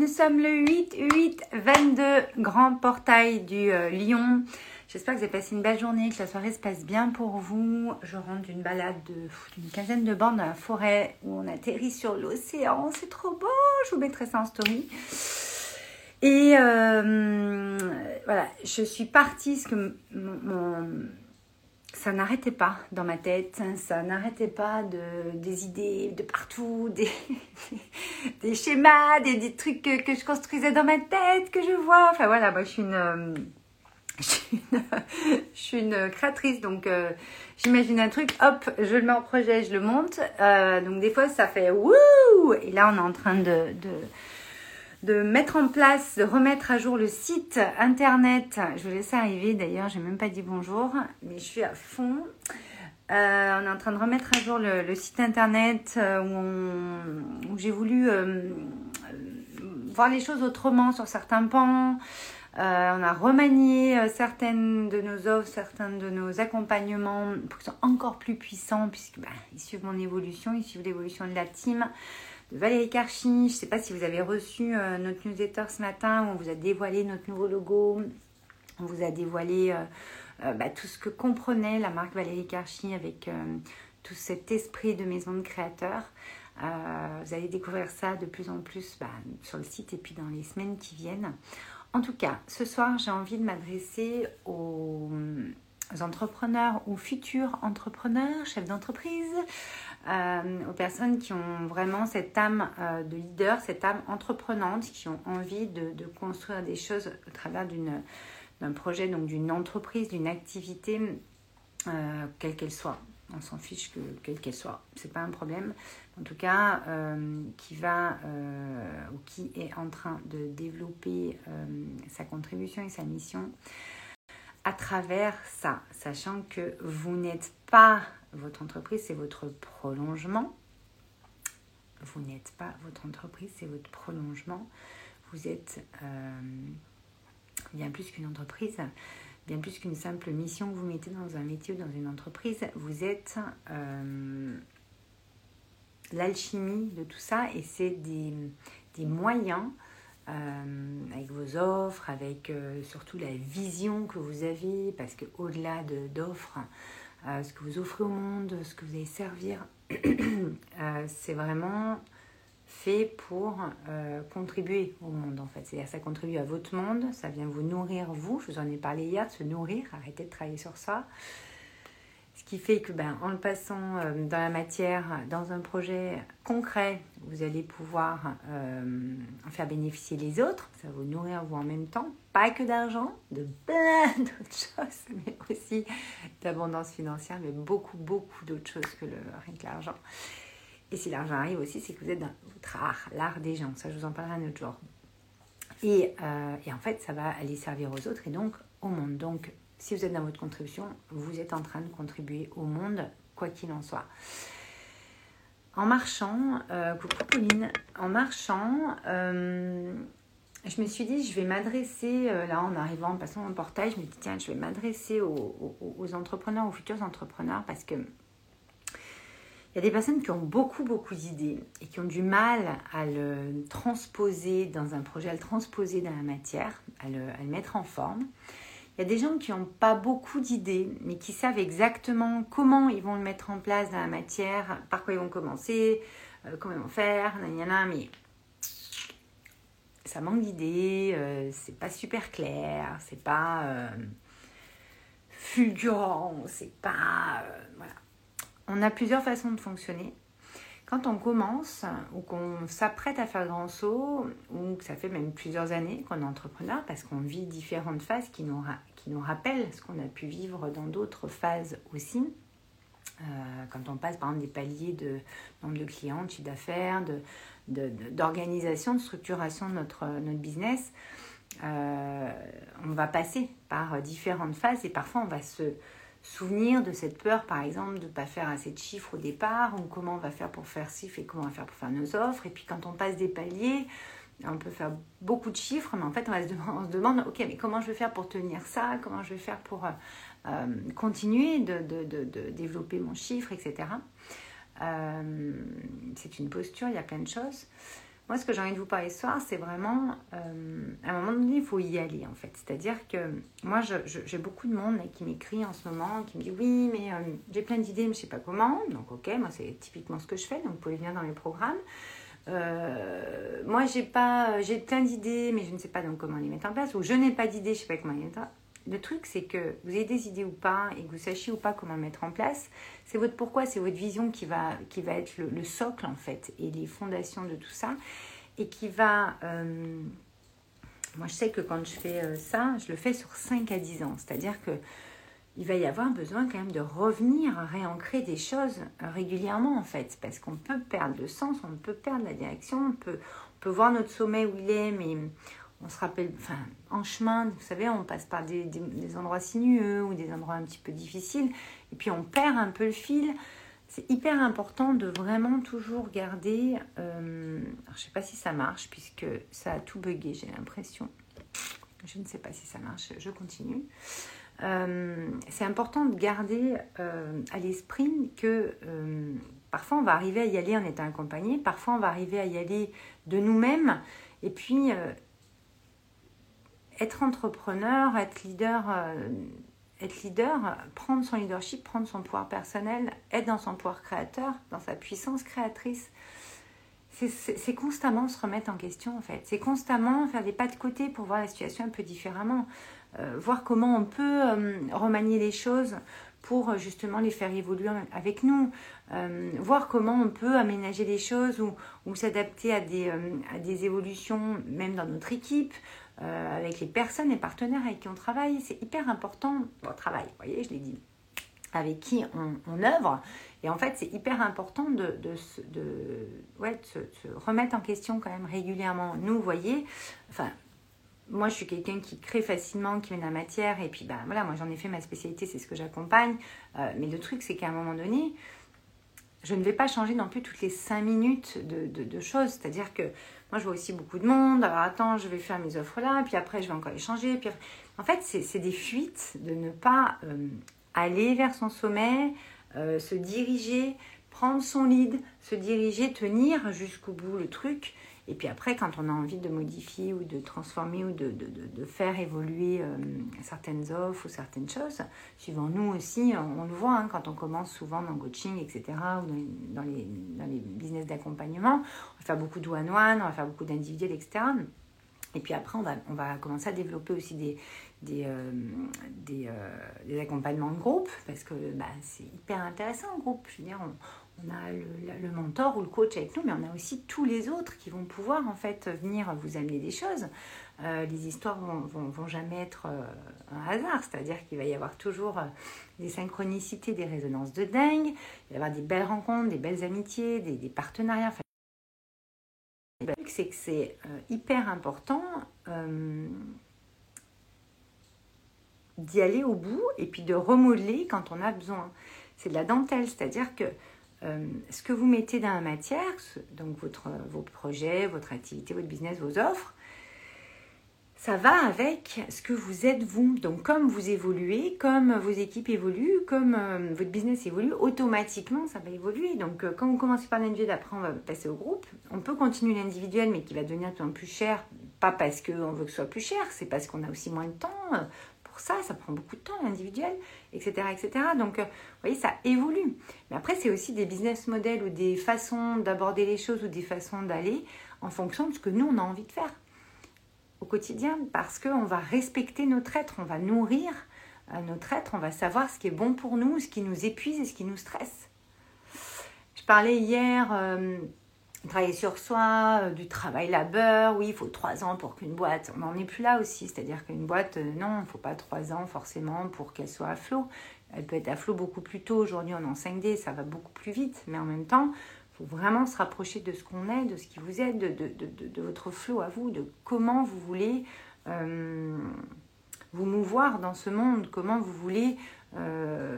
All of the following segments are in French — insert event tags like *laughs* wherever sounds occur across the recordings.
nous sommes le 8, 8, 22, grand portail du euh, Lion. J'espère que vous avez passé une belle journée, que la soirée se passe bien pour vous. Je rentre d'une balade d'une quinzaine de bandes dans la forêt où on atterrit sur l'océan. C'est trop beau, je vous mettrai ça en story. Et euh, voilà, je suis partie, parce que mon ça n'arrêtait pas dans ma tête, ça n'arrêtait pas de, des idées de partout, *laughs* des, des schémas, des, des trucs que, je construisais dans ma tête, que je vois. Enfin voilà, moi je suis une, euh, *laughs* je suis une, créatrice, donc euh, j'imagine un truc, hop, je le mets en projet, je le monte. Euh, donc des fois ça fait wouh Et là on est en train de de mettre en place, de remettre à jour le site internet. Je vous laisse arriver d'ailleurs, j'ai même pas dit bonjour, mais je suis à fond. Euh, on est en train de remettre à jour le, site internet euh, où, j'ai voulu euh, voir les choses autrement sur certains pans. on a remanié certaines de nos offres, certains de nos accompagnements pour qu'ils soient encore plus puissants, puisque bah, suivent mon évolution, ils suivent l'évolution de la team Valérie Karchi. Je ne sais pas si vous avez reçu euh, notre newsletter ce matin où on vous a dévoilé notre nouveau logo. On vous a dévoilé euh, euh, bah, tout ce que comprenait la marque Valérie Karchi avec tout cet esprit de maison de créateur. vous allez découvrir ça de plus en plus bah, sur le site et puis dans les semaines qui viennent. En tout cas, ce soir, j'ai envie de m'adresser aux entrepreneurs ou futurs entrepreneurs, chefs d'entreprise, aux personnes qui ont vraiment cette âme euh, de leader, cette âme entreprenante, qui ont envie de, construire des choses au travers d'un projet, donc d'une entreprise, d'une activité, euh, quelle qu'elle soit. On s'en fiche que quelle qu'elle soit, c'est pas un problème. En tout cas, qui va ou qui est en train de développer sa contribution et sa mission à travers ça, sachant que vous n'êtes pas votre entreprise, c'est votre prolongement. Vous n'êtes pas votre entreprise, c'est votre prolongement. Vous êtes euh, bien plus qu'une entreprise, bien plus qu'une simple mission que vous mettez dans un métier ou dans une entreprise. Vous êtes euh, l'alchimie de tout ça et c'est des, des moyens euh, avec vos offres, avec surtout la vision que vous avez, parce que au-delà d'offres, euh, ce que vous offrez au monde, ce que vous allez servir. *clears throat* Euh, c'est vraiment fait pour euh, contribuer au monde en fait. C'est-à-dire ça contribue à votre monde, ça vient vous nourrir vous. Je vous en ai parlé hier, de se nourrir, arrêtez de travailler sur ça. Qui fait que ben, en le passant euh, dans la matière, dans un projet concret, vous allez pouvoir euh, en faire bénéficier les autres. Ça va vous nourrir vous en même temps. Pas que d'argent, de plein *laughs* d'autres choses, mais aussi d'abondance financière, mais beaucoup, beaucoup d'autres choses que le, rien que l'argent. Et si l'argent arrive aussi, c'est que vous êtes dans votre art, l'art des gens. Ça, je vous en parlerai un autre jour. Et, euh, et en fait, ça va aller servir aux autres et donc au monde. Donc, si vous êtes dans votre contribution, vous êtes en train de contribuer au monde, quoi qu'il en soit. En marchant, euh, coucou Pauline, en marchant, euh, je me suis dit, je vais m'adresser, euh, là en arrivant, en passant mon portail, je me dis, tiens, je vais m'adresser aux, entrepreneurs, aux futurs entrepreneurs, parce que il y a des personnes qui ont beaucoup, beaucoup d'idées et qui ont du mal à le transposer dans un projet, à le transposer dans la matière, à le mettre en forme. Il y a des gens qui n'ont pas beaucoup d'idées, mais qui savent exactement comment ils vont le mettre en place dans la matière, par quoi ils vont commencer, euh, comment ils vont faire, mais ça manque d'idées, euh, c'est pas super clair, c'est pas euh, fulgurant, c'est pas. voilà. On a plusieurs façons de fonctionner. Quand on commence ou qu'on s'apprête à faire grand saut, ou que ça fait même plusieurs années qu'on est entrepreneur, parce qu'on vit différentes phases qui nous, qui nous rappellent ce qu'on a pu vivre dans d'autres phases aussi, euh, quand on passe par exemple des paliers de nombre de clients, de chiffre d'affaires, d'organisation, de, de, structuration de notre, notre business, euh, on va passer par différentes phases et parfois on va se souvenir de cette peur, par exemple, de ne pas faire assez de chiffres au départ, ou comment on va faire pour faire ci, et comment on va faire pour faire nos offres. Et puis quand on passe des paliers, on peut faire beaucoup de chiffres, mais en fait, on, va se, on se demande, ok, mais comment je vais faire pour tenir ça? Comment je vais faire pour euh, euh, continuer de, développer mon chiffre, etc. Euh, c'est une posture, il y a plein de choses. Moi, ce que j'ai envie de vous parler ce soir, c'est vraiment, à un moment donné, il faut y aller, en fait. C'est-à-dire que moi, j'ai beaucoup de monde qui m'écrit en ce moment, qui me dit, oui, mais j'ai plein d'idées, mais je ne sais pas comment. Donc, ok, moi, c'est typiquement ce que je fais, donc vous pouvez venir dans mes programmes. Euh, moi, j'ai pas, plein d'idées, mais je ne sais pas donc comment les mettre en place. Ou je n'ai pas d'idées, je ne sais pas comment les mettre. Le truc, c'est que vous ayez des idées ou pas, et que vous sachiez ou pas comment mettre en place, c'est votre pourquoi, c'est votre vision qui va, qui va être le, socle, en fait, et les fondations de tout ça, et qui va... Euh, moi, je sais que quand je fais euh, ça, je le fais sur 5 à 10 ans. C'est-à-dire que il va y avoir besoin quand même de revenir à réancrer des choses régulièrement en fait, parce qu'on peut perdre le sens, on peut perdre la direction, on peut, on peut voir notre sommet où il est, mais on se rappelle, enfin, en chemin, vous savez, on passe par des, endroits sinueux ou des endroits un petit peu difficiles, et puis on perd un peu le fil. C'est hyper important de vraiment toujours garder. Euh, je ne sais pas si ça marche, puisque ça a tout bugué, j'ai l'impression. Je ne sais pas si ça marche, je continue. Euh, c'est important de garder euh, à l'esprit que parfois on va arriver à y aller en étant accompagné, parfois on va arriver à y aller de nous-mêmes, et puis être entrepreneur, être leader, être leader, prendre son leadership, prendre son pouvoir personnel, être dans son pouvoir créateur, dans sa puissance créatrice. C'est constamment se remettre en question en fait. C'est constamment faire des pas de côté pour voir la situation un peu différemment. Euh, voir comment on peut euh, remanier les choses pour euh, justement les faire évoluer avec nous, voir comment on peut aménager les choses ou, ou s'adapter à à des évolutions même dans notre équipe, avec les personnes, les partenaires avec qui on travaille. C'est hyper important, bon, travail, vous voyez, je l'ai dit, avec qui on, œuvre. Et en fait, c'est hyper important de, de, de, ouais, de se, remettre en question quand même régulièrement. Nous, vous voyez, enfin, moi, je suis quelqu'un qui crée facilement, qui met la matière. Et puis, bah, voilà, moi, j'en ai fait ma spécialité, c'est ce que j'accompagne. Euh, mais le truc, c'est qu'à un moment donné, je ne vais pas changer non plus toutes les cinq minutes de, choses. C'est-à-dire que moi, je vois aussi beaucoup de monde. Alors, attends, je vais faire mes offres là. Puis après, je vais encore les changer. Puis, en fait, c'est des fuites de ne pas euh, aller vers son sommet, euh, se diriger, prendre son lead, se diriger, tenir jusqu'au bout le truc. Et puis après, quand on a envie de modifier ou de transformer ou de, de, de, faire évoluer euh, certaines offres ou certaines choses, suivant nous aussi, on, le voit hein, quand on commence souvent dans le coaching, etc., ou dans les, dans les, business d'accompagnement, on va faire beaucoup de one-one, on va faire beaucoup d'individuels, etc. Et puis après, on va, on va commencer à développer aussi des, des, euh, des, euh, accompagnements de groupe, parce que bah, c'est hyper intéressant en groupe. Je on a le, mentor ou le coach avec nous, mais on a aussi tous les autres qui vont pouvoir en fait venir vous amener des choses. Euh, les histoires vont, vont, jamais être euh, un hasard, c'est-à-dire qu'il va y avoir toujours euh, des synchronicités, des résonances de dingue, il va y avoir des belles rencontres, des belles amitiés, des, partenariats. le truc, c'est que c'est hyper important d'y aller au bout et puis de remodeler quand on a besoin. C'est de la dentelle, c'est-à-dire que euh, ce que vous mettez dans la matière, donc vos projets, votre activité, votre business, vos offres, ça va avec ce que vous êtes vous. Donc comme vous évoluez, comme vos équipes évoluent, comme euh, votre business évolue, automatiquement ça va évoluer. Donc euh, quand vous commencez par l'individuel, après on va passer au groupe. On peut continuer l'individuel mais qui va devenir tout plus cher, pas parce qu'on veut que ce soit plus cher, c'est parce qu'on a aussi moins de temps ça, ça prend beaucoup de temps, l'individuel, etc., etc. Donc, euh, vous voyez, ça évolue. Mais après, c'est aussi des business models ou des façons d'aborder les choses ou des façons d'aller en fonction de ce que nous, on a envie de faire au quotidien, parce qu'on va respecter notre être, on va nourrir euh, notre être, on va savoir ce qui est bon pour nous, ce qui nous épuise et ce qui nous stresse. Je parlais hier... Euh, travailler sur soi, euh, du travail labeur, oui, il faut trois ans pour qu'une boîte, on n'en est plus là aussi, c'est-à-dire qu'une boîte, euh, non, il ne faut pas trois ans forcément pour qu'elle soit à flot. Elle peut être à flot beaucoup plus tôt, aujourd'hui on est en 5D, ça va beaucoup plus vite, mais en même temps, il faut vraiment se rapprocher de ce qu'on est, de ce qui vous est, de, votre flot à vous, de comment vous voulez euh, vous mouvoir dans ce monde, comment vous voulez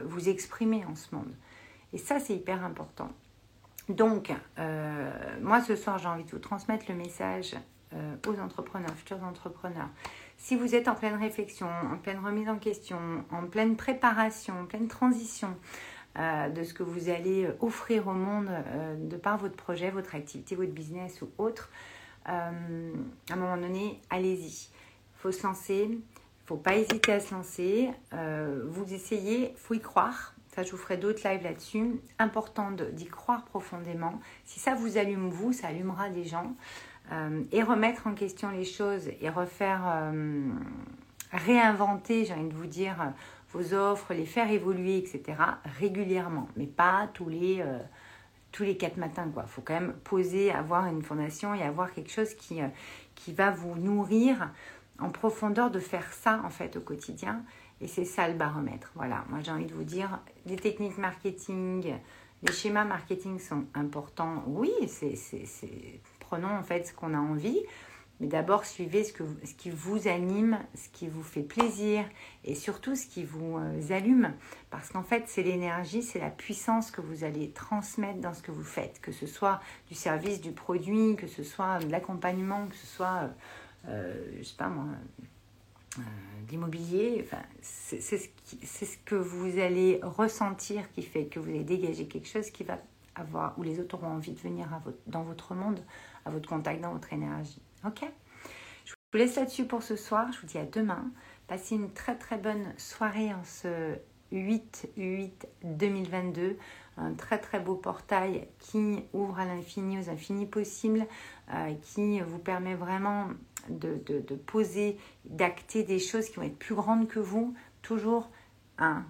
vous exprimer en ce monde. Et ça, c'est hyper important. Donc, euh, moi ce soir, j'ai envie de vous transmettre le message euh, aux entrepreneurs, futurs entrepreneurs. Si vous êtes en pleine réflexion, en pleine remise en question, en pleine préparation, en pleine transition euh, de ce que vous allez offrir au monde de par votre projet, votre activité, votre business ou autre, à un moment donné, allez-y. Il faut se lancer, il faut pas hésiter à se lancer. vous essayez, il faut y croire. Ça, je vous ferai d'autres lives là-dessus. Important d'y croire profondément. Si ça vous allume, vous, ça allumera des gens. Euh, et remettre en question les choses et refaire, euh, réinventer, j'ai envie de vous dire, vos offres, les faire évoluer, etc. régulièrement, mais pas tous les, euh, tous les quatre matins. Il faut quand même poser, avoir une fondation et avoir quelque chose qui, qui va vous nourrir en profondeur de faire ça en fait au quotidien. Et c'est ça le baromètre. Voilà, moi j'ai envie de vous dire, les techniques marketing, les schémas marketing sont importants. Oui, c'est prenons en fait ce qu'on a envie. Mais d'abord, suivez ce, que, ce qui vous anime, ce qui vous fait plaisir et surtout ce qui vous euh, allume. Parce qu'en fait, c'est l'énergie, c'est la puissance que vous allez transmettre dans ce que vous faites. Que ce soit du service, du produit, que ce soit de l'accompagnement, que ce soit, euh, euh je sais pas moi, euh, d'immobilier. Enfin, c'est ce, que vous allez ressentir qui fait que vous allez dégager quelque chose qui va avoir, où les autres auront envie de venir dans votre monde à votre contact, dans votre énergie. Ok? Je vous laisse là-dessus pour ce soir. Je vous dis à demain. Passez une très très bonne soirée en ce 8-8-2022. Un très très beau portail qui ouvre à l'infini, aux infinis possibles, euh, qui vous permet vraiment de, de poser, d'acter des choses qui vont être plus grandes que vous. Toujours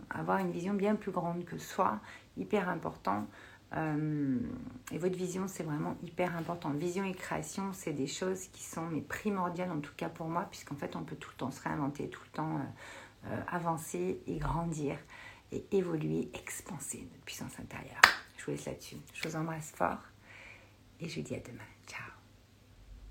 avoir une vision bien plus grande que soi, hyper important. Euh, et votre vision, c'est vraiment hyper important. Vision et création, c'est des choses qui sont mais primordiales, en tout cas pour moi, puisqu'en fait, on peut tout le temps se réinventer, tout le temps euh, avancer et grandir et évoluer, expanser notre puissance intérieure. Je vous laisse là-dessus. Je vous embrasse fort et je vous dis à demain.